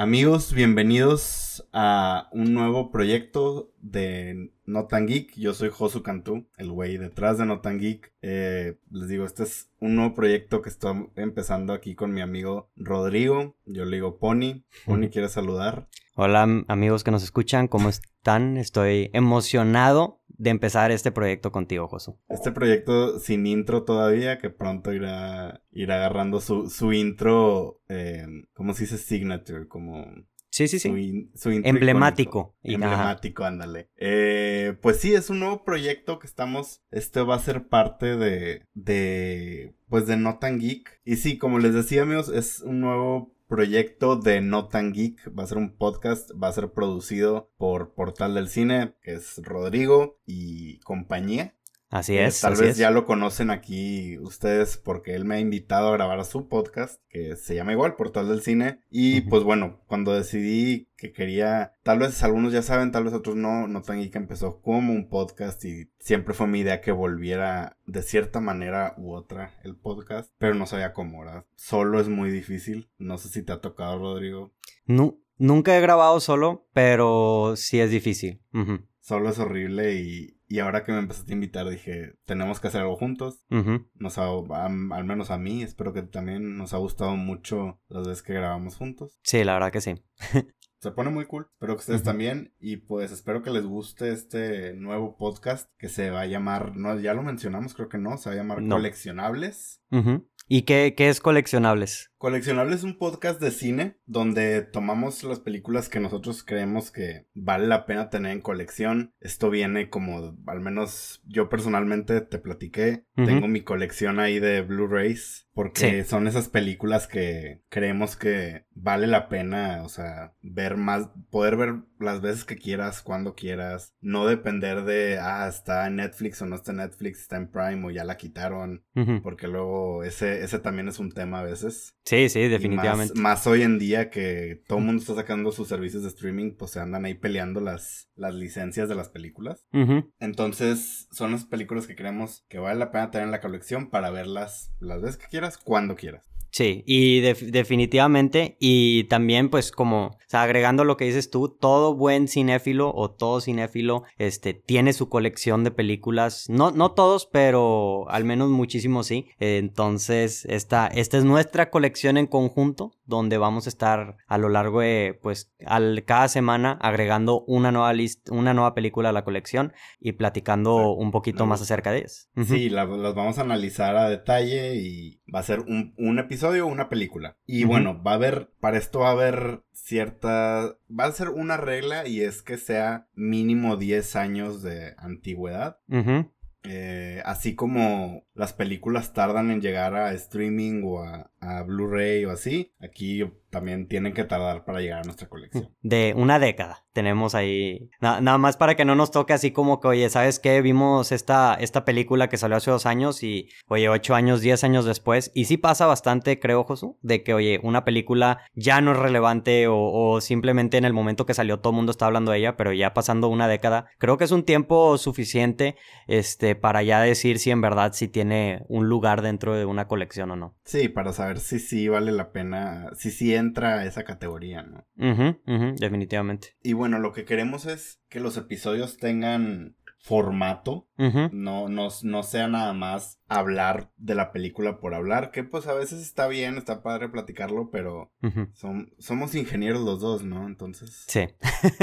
Amigos, bienvenidos a un nuevo proyecto de Notan Geek. Yo soy Josu Cantú, el güey detrás de Notan Geek. Eh, les digo, este es un nuevo proyecto que estoy empezando aquí con mi amigo Rodrigo. Yo le digo Pony. Pony, ¿quieres saludar? Hola amigos que nos escuchan, ¿cómo están? Estoy emocionado de empezar este proyecto contigo, Josu. Este proyecto sin intro todavía, que pronto irá, irá agarrando su, su intro, eh, ¿cómo se dice? Signature, como... Sí, sí, sí. Su, in- su intro Emblemático. Y- Emblemático, ándale. Eh, pues sí, es un nuevo proyecto que estamos. Este va a ser parte de. de. Pues de No Tan Geek. Y sí, como les decía, amigos, es un nuevo proyecto de No Tan Geek. Va a ser un podcast. Va a ser producido por Portal del Cine, que es Rodrigo y compañía. Así Eh, es. Tal así vez es. ya lo conocen aquí ustedes porque él me ha invitado a grabar a su podcast que se llama igual Portal del Cine. Y pues bueno, cuando decidí que quería, tal vez algunos ya saben, tal vez otros no, no tan que empezó como un podcast y siempre fue mi idea que volviera de cierta manera u otra el podcast, pero no sabía cómo, ¿verdad? Solo es muy difícil. No sé si te ha tocado, Rodrigo. Nu- nunca he grabado solo, pero sí es difícil. Solo es horrible y, y ahora que me empezaste a invitar dije, tenemos que hacer algo juntos. nos ha, al menos a mí, espero que también nos ha gustado mucho las veces que grabamos juntos. Sí, la verdad que sí. Se pone muy cool, espero que ustedes también y pues espero que les guste este nuevo podcast que se va a llamar, no, ya lo mencionamos, creo que no, se va a llamar No. Coleccionables. ¿Y qué, qué es coleccionables? Coleccionables es un podcast de cine donde tomamos las películas que nosotros creemos que vale la pena tener en colección. Esto viene como, al menos yo personalmente te platiqué, tengo mi colección ahí de Blu-rays porque Sí. son esas películas que creemos que vale la pena, o sea, ver más, poder ver las veces que quieras, cuando quieras, no depender de, ah, está en Netflix o no está en Netflix, está en Prime o ya la quitaron, porque luego ese, ese también es un tema a veces. Sí, sí, definitivamente. Más, más hoy en día que todo el mundo está sacando sus servicios de streaming, pues se andan ahí peleando las, las licencias de las películas. Entonces, son las películas que creemos que vale la pena tener en la colección para verlas las veces que quieras, cuando quieras. Sí, y def- definitivamente, y también pues como, o sea, agregando lo que dices tú, todo buen cinéfilo o todo cinéfilo, este, tiene su colección de películas, no, no todos, pero al menos muchísimos sí, entonces esta, esta es nuestra colección en conjunto, donde vamos a estar a lo largo de, pues, al, cada semana agregando una nueva lista, una nueva película a la colección y platicando un poquito más acerca de ellas. Sí, la- las vamos a analizar a detalle y va a ser un, un episodio o una película. Y bueno, va a haber, para esto va a haber cierta, va a ser una regla y es que sea mínimo 10 años de antigüedad. Eh, así como las películas tardan en llegar a streaming o a, a Blu-ray o así, aquí también tienen que tardar para llegar a nuestra colección. de una década. Tenemos ahí. na- nada más para que no nos toque así como que, oye, ¿sabes qué? Vimos esta, esta película que salió hace dos años y, oye, ocho años, diez años después. Y sí pasa bastante, creo, Josu, de que, oye, una película ya no es relevante o, o simplemente en el momento que salió todo el mundo está hablando de ella, pero ya pasando una década, creo que es un tiempo suficiente este, para ya decir si en verdad si tiene un lugar dentro de una colección o no. Sí, para saber si sí vale la pena, si sí entra a esa categoría, ¿no? Ujú, ujú, definitivamente. Y bueno, lo que queremos es que los episodios tengan formato, no, no, no sea nada más hablar de la película por hablar, que pues a veces está bien, está padre platicarlo, pero son, somos ingenieros los dos, ¿no? Entonces, Sí.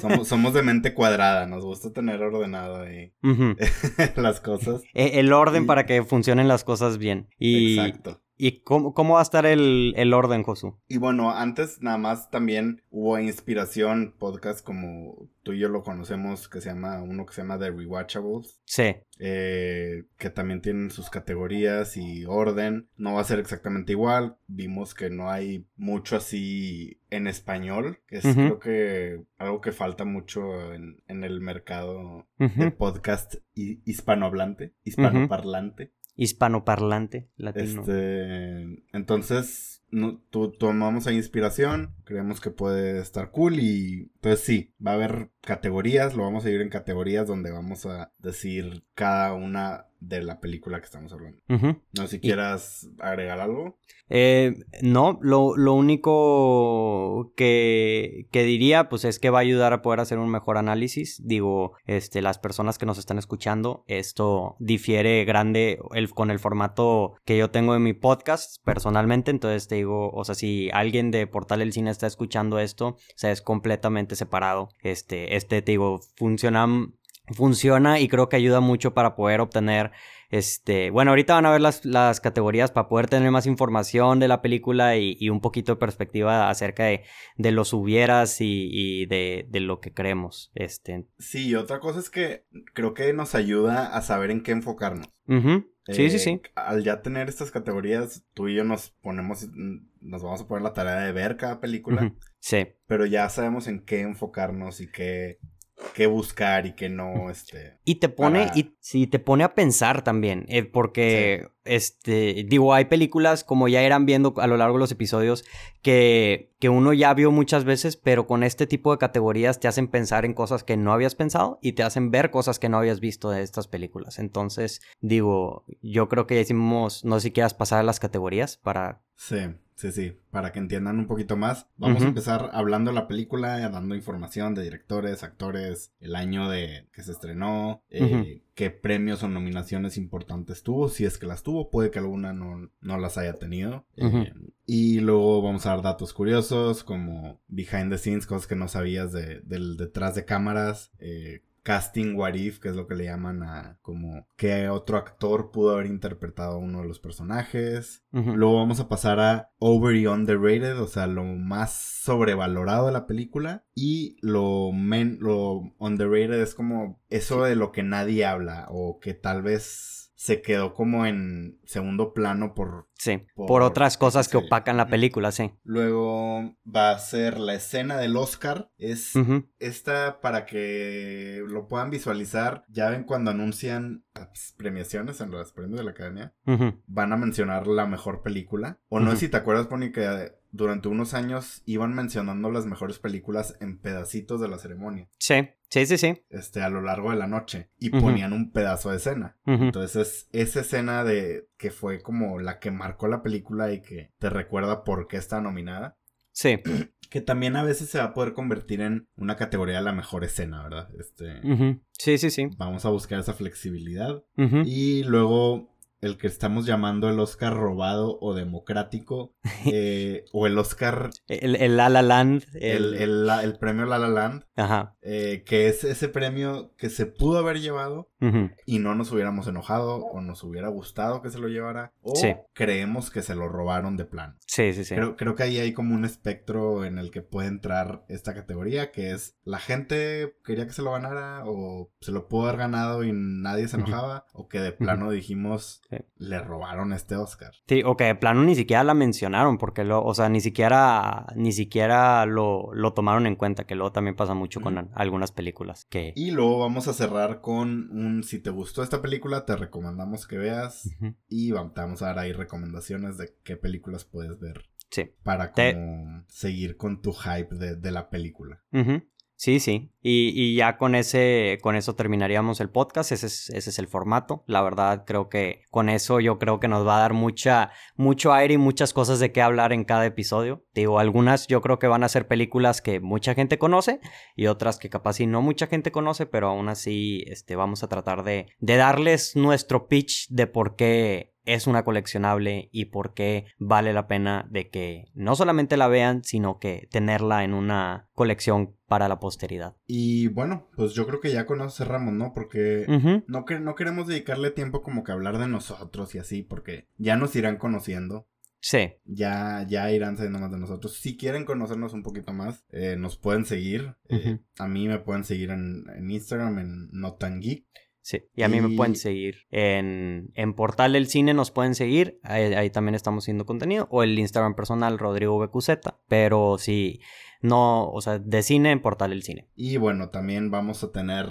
somos, somos de mente cuadrada, nos gusta tener ordenado ahí las cosas. E- El orden Y- para que funcionen las cosas bien. Y, Exacto. ¿Y cómo, cómo va a estar el, el orden, Josu? Y bueno, antes nada más también hubo inspiración, podcast como tú y yo lo conocemos, que se llama, uno que se llama The Rewatchables. Sí. eh, que también tienen sus categorías y orden. No va a ser exactamente igual. Vimos que no hay mucho así en español, que es creo que algo que falta mucho en, en el mercado de Ujú. podcast hi- hispanohablante, hispanoparlante. Hispanoparlante latino. Este, entonces, no, tomamos ahí inspiración, creemos que puede estar cool y entonces sí, va a haber categorías, lo vamos a ir en categorías donde vamos a decir cada una de la película que estamos hablando. No sé si quieras agregar algo. Eh, no, lo, lo único que, que diría, pues es que va a ayudar a poder hacer un mejor análisis. Digo, este, las personas que nos están escuchando, esto difiere grande el, con el formato que yo tengo en mi podcast personalmente. Entonces te digo, o sea, si alguien de Portal del Cine está escuchando esto, o sea, es completamente separado. Este, este, te digo, funciona, funciona y creo que ayuda mucho para poder obtener este, bueno, ahorita van a ver las, las categorías para poder tener más información de la película y, y un poquito de perspectiva acerca de, de los hubieras y, y de, de, lo que creemos. Este. Sí, otra cosa es que creo que nos ayuda a saber en qué enfocarnos. Uh -huh. Sí, eh, sí, sí. Al ya tener estas categorías, tú y yo nos ponemos, nos vamos a poner la tarea de ver cada película. Uh -huh. Sí. Pero ya sabemos en qué enfocarnos y qué qué buscar y qué no, este... Y te pone, para... y sí, te pone a pensar también, eh, porque, sí. Este, digo, hay películas, como ya irán viendo a lo largo de los episodios, que, que uno ya vio muchas veces, pero con este tipo de categorías te hacen pensar en cosas que no habías pensado y te hacen ver cosas que no habías visto de estas películas. Entonces, digo, yo creo que ya hicimos, no sé si quieras pasar a las categorías para... Sí. Sí, sí, para que entiendan un poquito más. Vamos uh -huh. a empezar hablando de la película, dando información de directores, actores, el año de que se estrenó, eh, uh -huh. qué premios o nominaciones importantes tuvo, si es que las tuvo, puede que alguna no, no las haya tenido. Uh -huh. eh, y luego vamos a dar datos curiosos como behind the scenes, cosas que no sabías de, del detrás de cámaras, eh, casting what if, que es lo que le llaman a como qué otro actor pudo haber interpretado a uno de los personajes. Uh -huh. Luego vamos a pasar a over y underrated, o sea, lo más sobrevalorado de la película y lo men lo underrated es como eso de lo que nadie habla o que tal vez se quedó como en segundo plano por... Sí, por, por otras cosas que opacan la película, sí. Luego va a ser la escena del Oscar. Es uh -huh. esta para que lo puedan visualizar. Ya ven cuando anuncian las premiaciones en los premios de la academia. Uh -huh. Van a mencionar la mejor película. O no uh -huh. si te acuerdas, Pony, que durante unos años iban mencionando las mejores películas en pedacitos de la ceremonia. Sí, sí, sí, sí. Este, a lo largo de la noche. Y uh -huh. ponían un pedazo de escena. Uh -huh. Entonces, esa escena de que fue como la que marcó la película y que te recuerda por qué está nominada. Sí. Que también a veces se va a poder convertir en una categoría de la mejor escena, ¿verdad? Este. Uh -huh. Sí, sí, sí. Vamos a buscar esa flexibilidad. Y luego el que estamos llamando el Oscar robado o democrático, eh, o el Oscar... El, el La La Land. El, el, el, premio La La Land. Ajá. Eh, que es ese premio que se pudo haber llevado uh -huh. y no nos hubiéramos enojado o nos hubiera gustado que se lo llevara o sí. creemos que se lo robaron de plan. Sí, sí, sí. Creo, creo que ahí hay como un espectro en el que puede entrar esta categoría que es la gente quería que se lo ganara o se lo pudo haber ganado y nadie se enojaba uh -huh. o que de plano dijimos Sí. Le robaron este Oscar. Sí, o que de plano ni siquiera la mencionaron, porque lo, o sea, ni siquiera, ni siquiera lo, lo tomaron en cuenta, que luego también pasa mucho con algunas películas. Que... Y luego vamos a cerrar con un, si te gustó esta película, te recomendamos que veas uh -huh. y vamos, te vamos a dar ahí recomendaciones de qué películas puedes ver. Sí. Para como te... seguir con tu hype de, de la película. Uh -huh. Sí, sí. Y, y, ya con ese, con eso terminaríamos el podcast. Ese es, ese es el formato. La verdad, creo que con eso yo creo que nos va a dar mucha, mucho aire y muchas cosas de qué hablar en cada episodio. Digo, algunas yo creo que van a ser películas que mucha gente conoce y otras que capaz sí no mucha gente conoce, pero aún así este, vamos a tratar de, de darles nuestro pitch de por qué es una coleccionable y por qué vale la pena de que no solamente la vean, sino que tenerla en una colección para la posteridad. Y bueno, pues yo creo que ya con eso cerramos, ¿no? Porque uh -huh. no, que, no queremos dedicarle tiempo como que a hablar de nosotros y así, porque ya nos irán conociendo. Sí. Ya, ya irán sabiendo más de nosotros. Si quieren conocernos un poquito más, eh, nos pueden seguir. Uh -huh. eh, a mí me pueden seguir en, en Instagram, en Notangeek. Sí, y a mí y... me pueden seguir en, en Portal del Cine, nos pueden seguir, ahí, ahí, también estamos haciendo contenido, o el Instagram personal Rodrigo BQZ, pero si no, o sea, de cine en Portal del Cine. Y bueno, también vamos a tener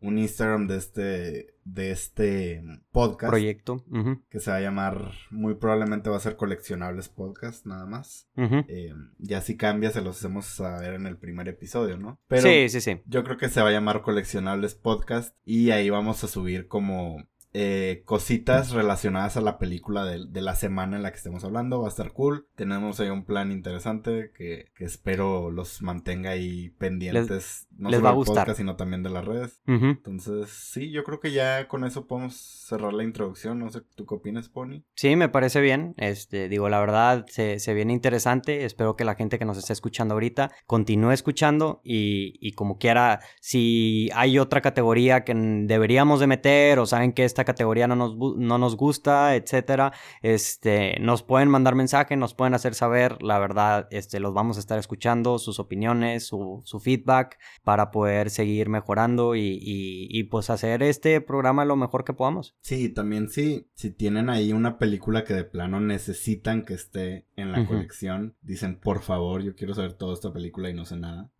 un Instagram de este, de este podcast. Proyecto. Uh -huh. Que se va a llamar, muy probablemente va a ser Coleccionables Podcast, nada más. Uh -huh. eh, ya si cambia, se los hacemos saber en el primer episodio, ¿no? Pero sí, sí, sí. Yo creo que se va a llamar Coleccionables Podcast y ahí vamos a subir como eh, cositas relacionadas a la película de, la semana en la que estemos hablando. Va a estar cool. Tenemos ahí un plan interesante que, espero los mantenga ahí pendientes. no les solo va a gustar. podcast, sino también de las redes. Entonces, sí, yo creo que ya con eso podemos cerrar la introducción. No sé, ¿tú qué opinas, Pony? Sí, me parece bien. Este, digo, la verdad, se, se viene interesante. Espero que la gente que nos está escuchando ahorita continúe escuchando y, y como quiera, si hay otra categoría que deberíamos de meter o saben que esta categoría no nos, no nos gusta, etcétera, este, nos pueden mandar mensaje, nos pueden hacer saber, la verdad, este, los vamos a estar escuchando, sus opiniones, su, su feedback para poder seguir mejorando y, y, pues hacer este programa lo mejor que podamos. Sí, también sí, si tienen ahí una película que de plano necesitan que esté en la colección, dicen, por favor, yo quiero saber toda esta película y no sé nada,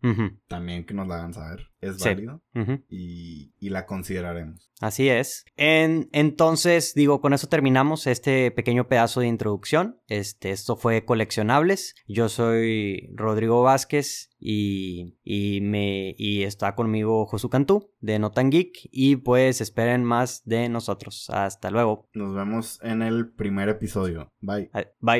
también que nos la hagan saber es válido y, la consideraremos. Así es. En, entonces, digo, con eso terminamos este pequeño pedazo de introducción. Este, esto fue Coleccionables. Yo soy Rodrigo Vázquez y, y, me, y está conmigo Josu Cantú de Notan Geek. Y pues esperen más de nosotros. Hasta luego. Nos vemos en el primer episodio. Bye. Bye.